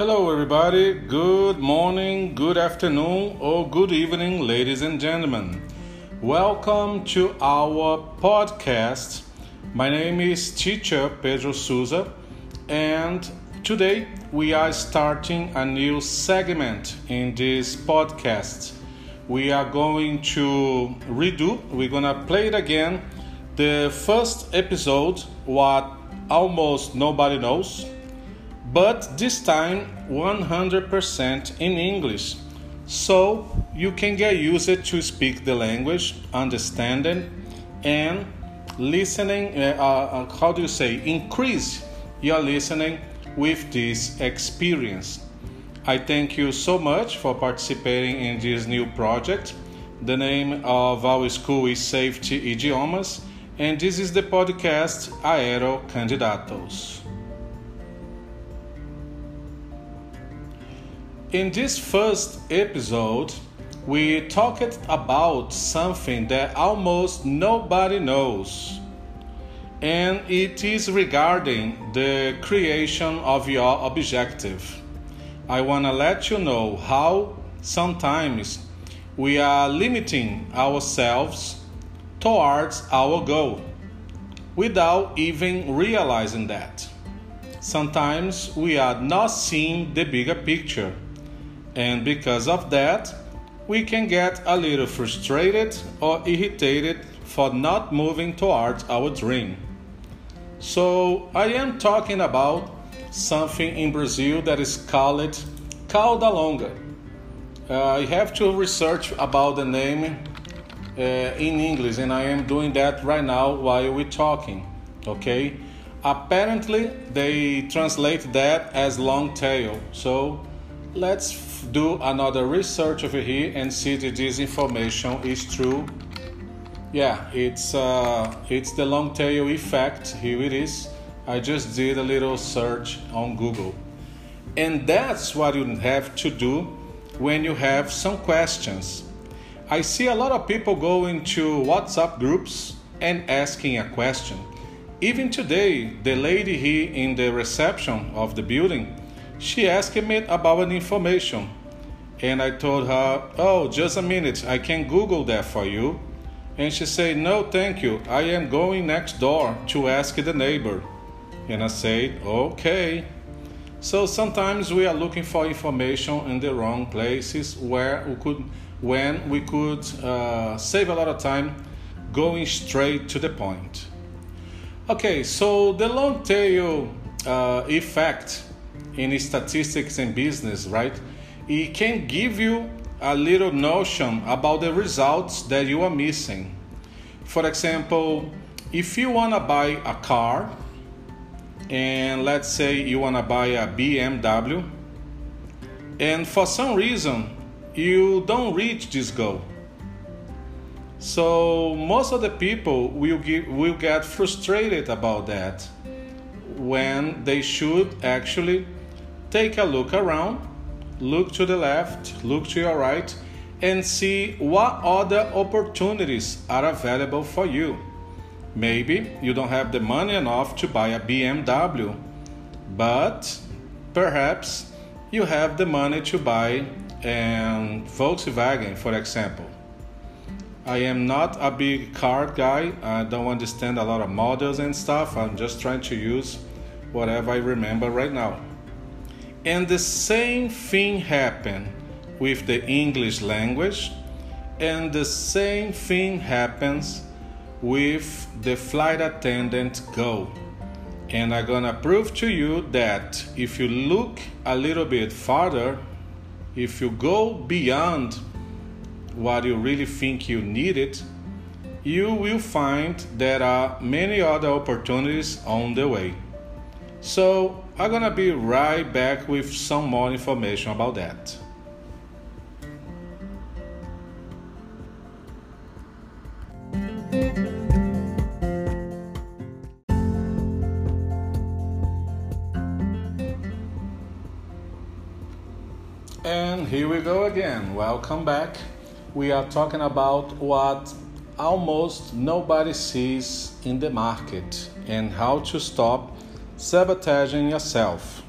Hello, everybody. Good morning, good afternoon, or good evening, ladies and gentlemen. Welcome to our podcast. My name is Teacher Pedro Souza, and today we are starting a new segment in this podcast. We are going to redo, we're gonna play it again, the first episode, what almost nobody knows but this time 100% in English. So you can get used to speak the language, understanding, and listening. Uh, uh, uh, how do you say? Increase your listening with this experience. I thank you so much for participating in this new project. The name of our school is Safety Idiomas, and this is the podcast Aero Candidatos. In this first episode, we talked about something that almost nobody knows, and it is regarding the creation of your objective. I want to let you know how sometimes we are limiting ourselves towards our goal without even realizing that. Sometimes we are not seeing the bigger picture and because of that, we can get a little frustrated or irritated for not moving towards our dream. So, I am talking about something in Brazil that is called cauda longa. Uh, I have to research about the name uh, in English, and I am doing that right now while we're talking. Okay? Apparently, they translate that as long tail. So, let's do another research over here and see that this information is true. Yeah, it's uh, it's the long tail effect. Here it is. I just did a little search on Google, and that's what you have to do when you have some questions. I see a lot of people going to WhatsApp groups and asking a question. Even today, the lady here in the reception of the building she asked me about an information, and I told her, "Oh, just a minute, I can Google that for you." And she said, "No, thank you. I am going next door to ask the neighbor." And I said, "Okay." So sometimes we are looking for information in the wrong places where we could, when we could uh, save a lot of time going straight to the point. Okay, so the long tail uh, effect in statistics and business, right? It can give you a little notion about the results that you are missing. For example, if you want to buy a car, and let's say you want to buy a BMW, and for some reason you don't reach this goal. So most of the people will get, will get frustrated about that when they should actually take a look around, look to the left, look to your right, and see what other opportunities are available for you. Maybe you don't have the money enough to buy a BMW, but perhaps you have the money to buy a Volkswagen, for example. I am not a big car guy. I don't understand a lot of models and stuff. I'm just trying to use whatever I remember right now. And the same thing happened with the English language, and the same thing happens with the flight attendant go. And I'm gonna prove to you that if you look a little bit farther, if you go beyond what you really think you need it, you will find there are many other opportunities on the way. So I'm gonna be right back with some more information about that. And here we go again. Welcome back. We are talking about what almost nobody sees in the market and how to stop sabotaging yourself.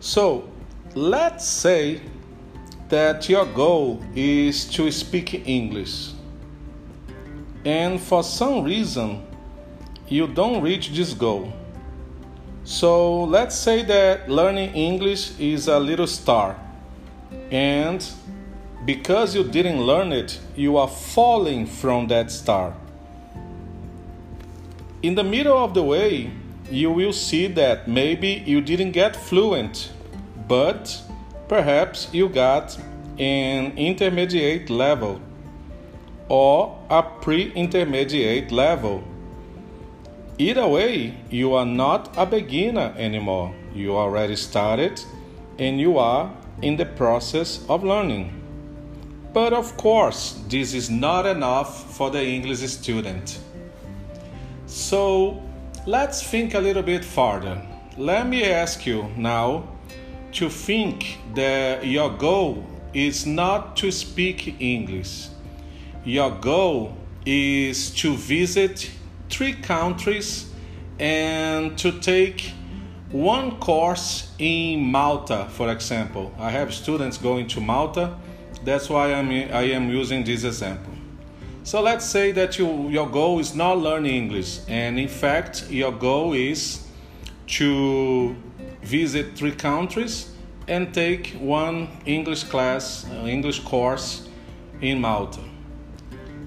So, let's say that your goal is to speak English, and for some reason you don't reach this goal. So let's say that learning English is a little star, and because you didn't learn it, you are falling from that star. In the middle of the way, you will see that maybe you didn't get fluent, but perhaps you got an intermediate level or a pre intermediate level. Either way, you are not a beginner anymore. You already started and you are in the process of learning. But of course, this is not enough for the English student. So let's think a little bit further. Let me ask you now to think that your goal is not to speak English. Your goal is to visit three countries and to take one course in Malta, for example. I have students going to Malta that's why I'm, I am using this example. So let's say that you, your goal is not learning English, and in fact, your goal is to visit three countries and take one English class, uh, English course in Malta.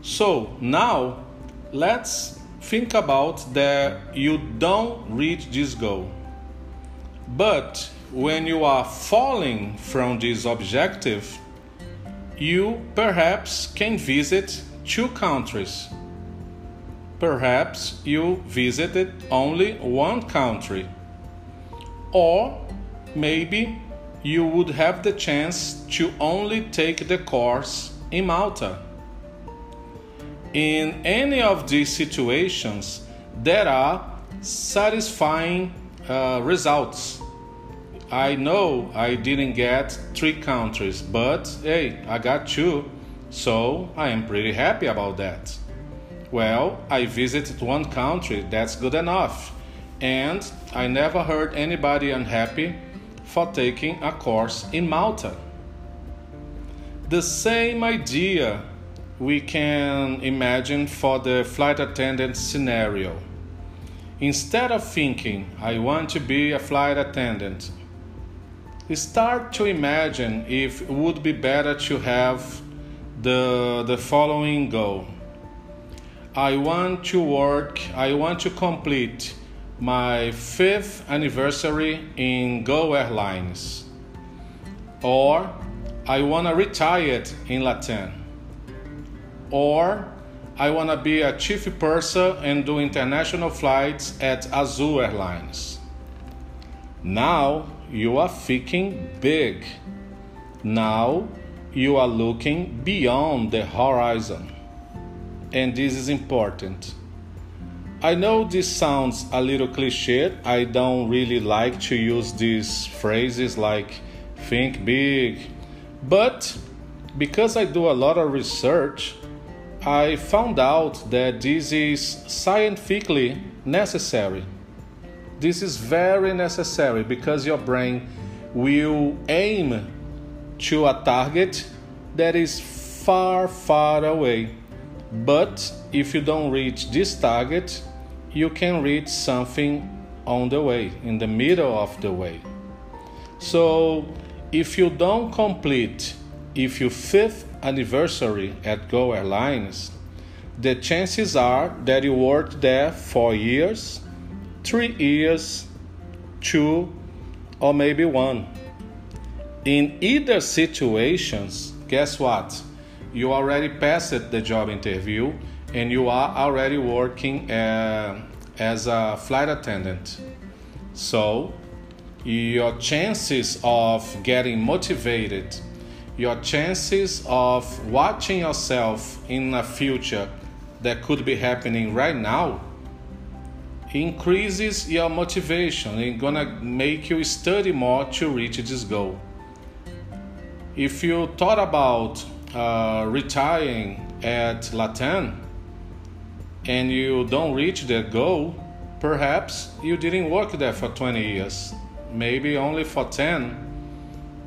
So now let's think about that you don't reach this goal. But when you are falling from this objective, you perhaps can visit two countries. Perhaps you visited only one country. Or maybe you would have the chance to only take the course in Malta. In any of these situations, there are satisfying uh, results I know I didn't get three countries, but hey, I got two, so I am pretty happy about that. Well, I visited one country, that's good enough, and I never heard anybody unhappy for taking a course in Malta. The same idea we can imagine for the flight attendant scenario. Instead of thinking, I want to be a flight attendant, start to imagine if it would be better to have the, the following goal. I want to work, I want to complete my fifth anniversary in Gol Airlines. Or I want to retire in LATAM. Or I want to be a chief purser and do international flights at Azul Airlines. Now you are thinking big. Now you are looking beyond the horizon. And this is important. I know this sounds a little cliche. I don't really like to use these phrases like think big. But because I do a lot of research, I found out that this is scientifically necessary. This is very necessary because your brain will aim to a target that is far, far away. But if you don't reach this target, you can reach something on the way, in the middle of the way. So if you don't complete if your fifth anniversary at Gol Airlines, the chances are that you worked there for years three years, two, or maybe one. In either situations, guess what? You already passed the job interview and you are already working uh, as a flight attendant. So, your chances of getting motivated, your chances of watching yourself in a future that could be happening right now increases your motivation and gonna make you study more to reach this goal. If you thought about uh, retiring at LATAM and you don't reach that goal, perhaps you didn't work there for 20 years, maybe only for 10.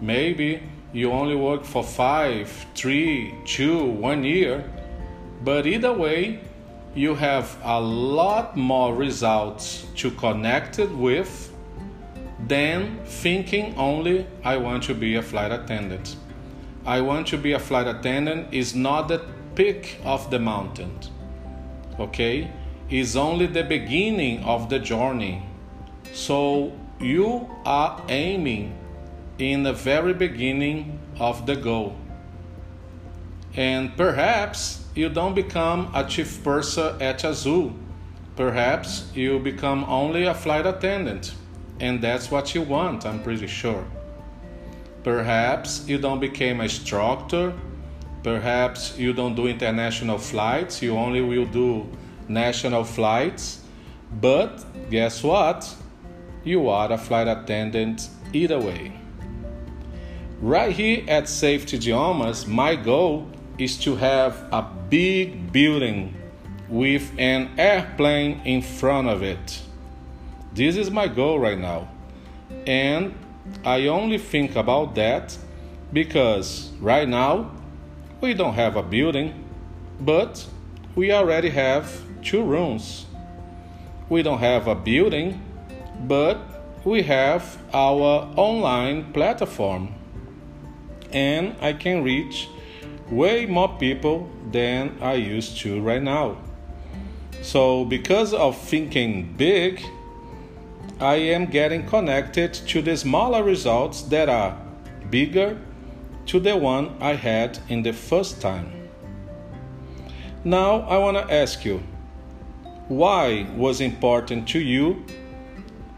Maybe you only work for five, three, two, one year, but either way, you have a lot more results to connect it with than thinking only I want to be a flight attendant. I want to be a flight attendant is not the peak of the mountain. Okay? Is only the beginning of the journey. So you are aiming in the very beginning of the goal. And perhaps you don't become a chief purser at Azul. Perhaps you become only a flight attendant. And that's what you want, I'm pretty sure. Perhaps you don't become a instructor. Perhaps you don't do international flights. You only will do national flights. But guess what? You are a flight attendant either way. Right here at Safety Idiomas, my goal is to have a big building with an airplane in front of it. This is my goal right now. And I only think about that because right now we don't have a building, but we already have two rooms. We don't have a building, but we have our online platform. And I can reach way more people than I used to right now. So, because of thinking big, I am getting connected to the smaller results that are bigger to the one I had in the first time. Now I want to ask you why was important to you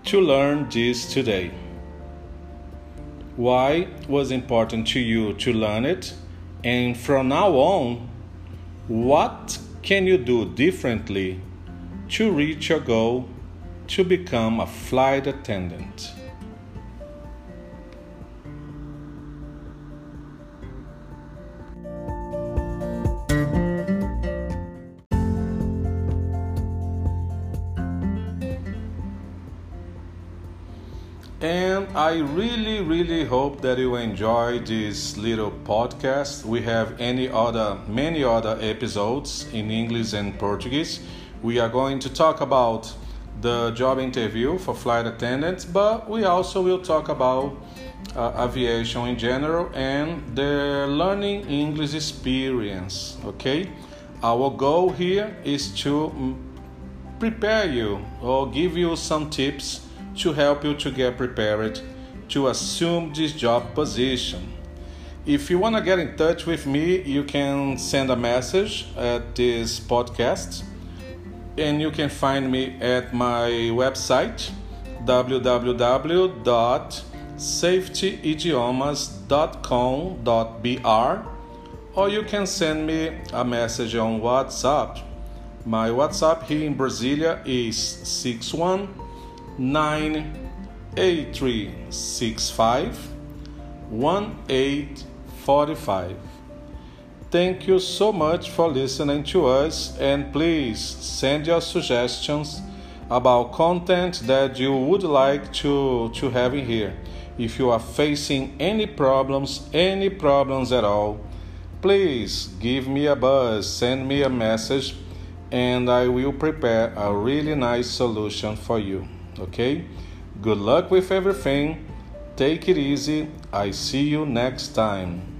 to learn this today? Why was important to you to learn it? And from now on, what can you do differently to reach your goal to become a flight attendant. And I really, really hope that you enjoy this little podcast. We have any other, many other episodes in English and Portuguese. We are going to talk about the job interview for flight attendants, but we also will talk about uh, aviation in general and the learning English experience. Okay, our goal here is to mm, prepare you or give you some tips to help you to get prepared to assume this job position. If you want to get in touch with me, you can send a message at this podcast and you can find me at my website www.safetyidiomas.com.br or you can send me a message on WhatsApp. My WhatsApp here in Brasilia is 61 1845 1845. Thank you so much for listening to us, and please send your suggestions about content that you would like to, to have in here. If you are facing any problems, any problems at all, please give me a buzz, send me a message, and I will prepare a really nice solution for you. Okay? Good luck with everything. Take it easy. I see you next time.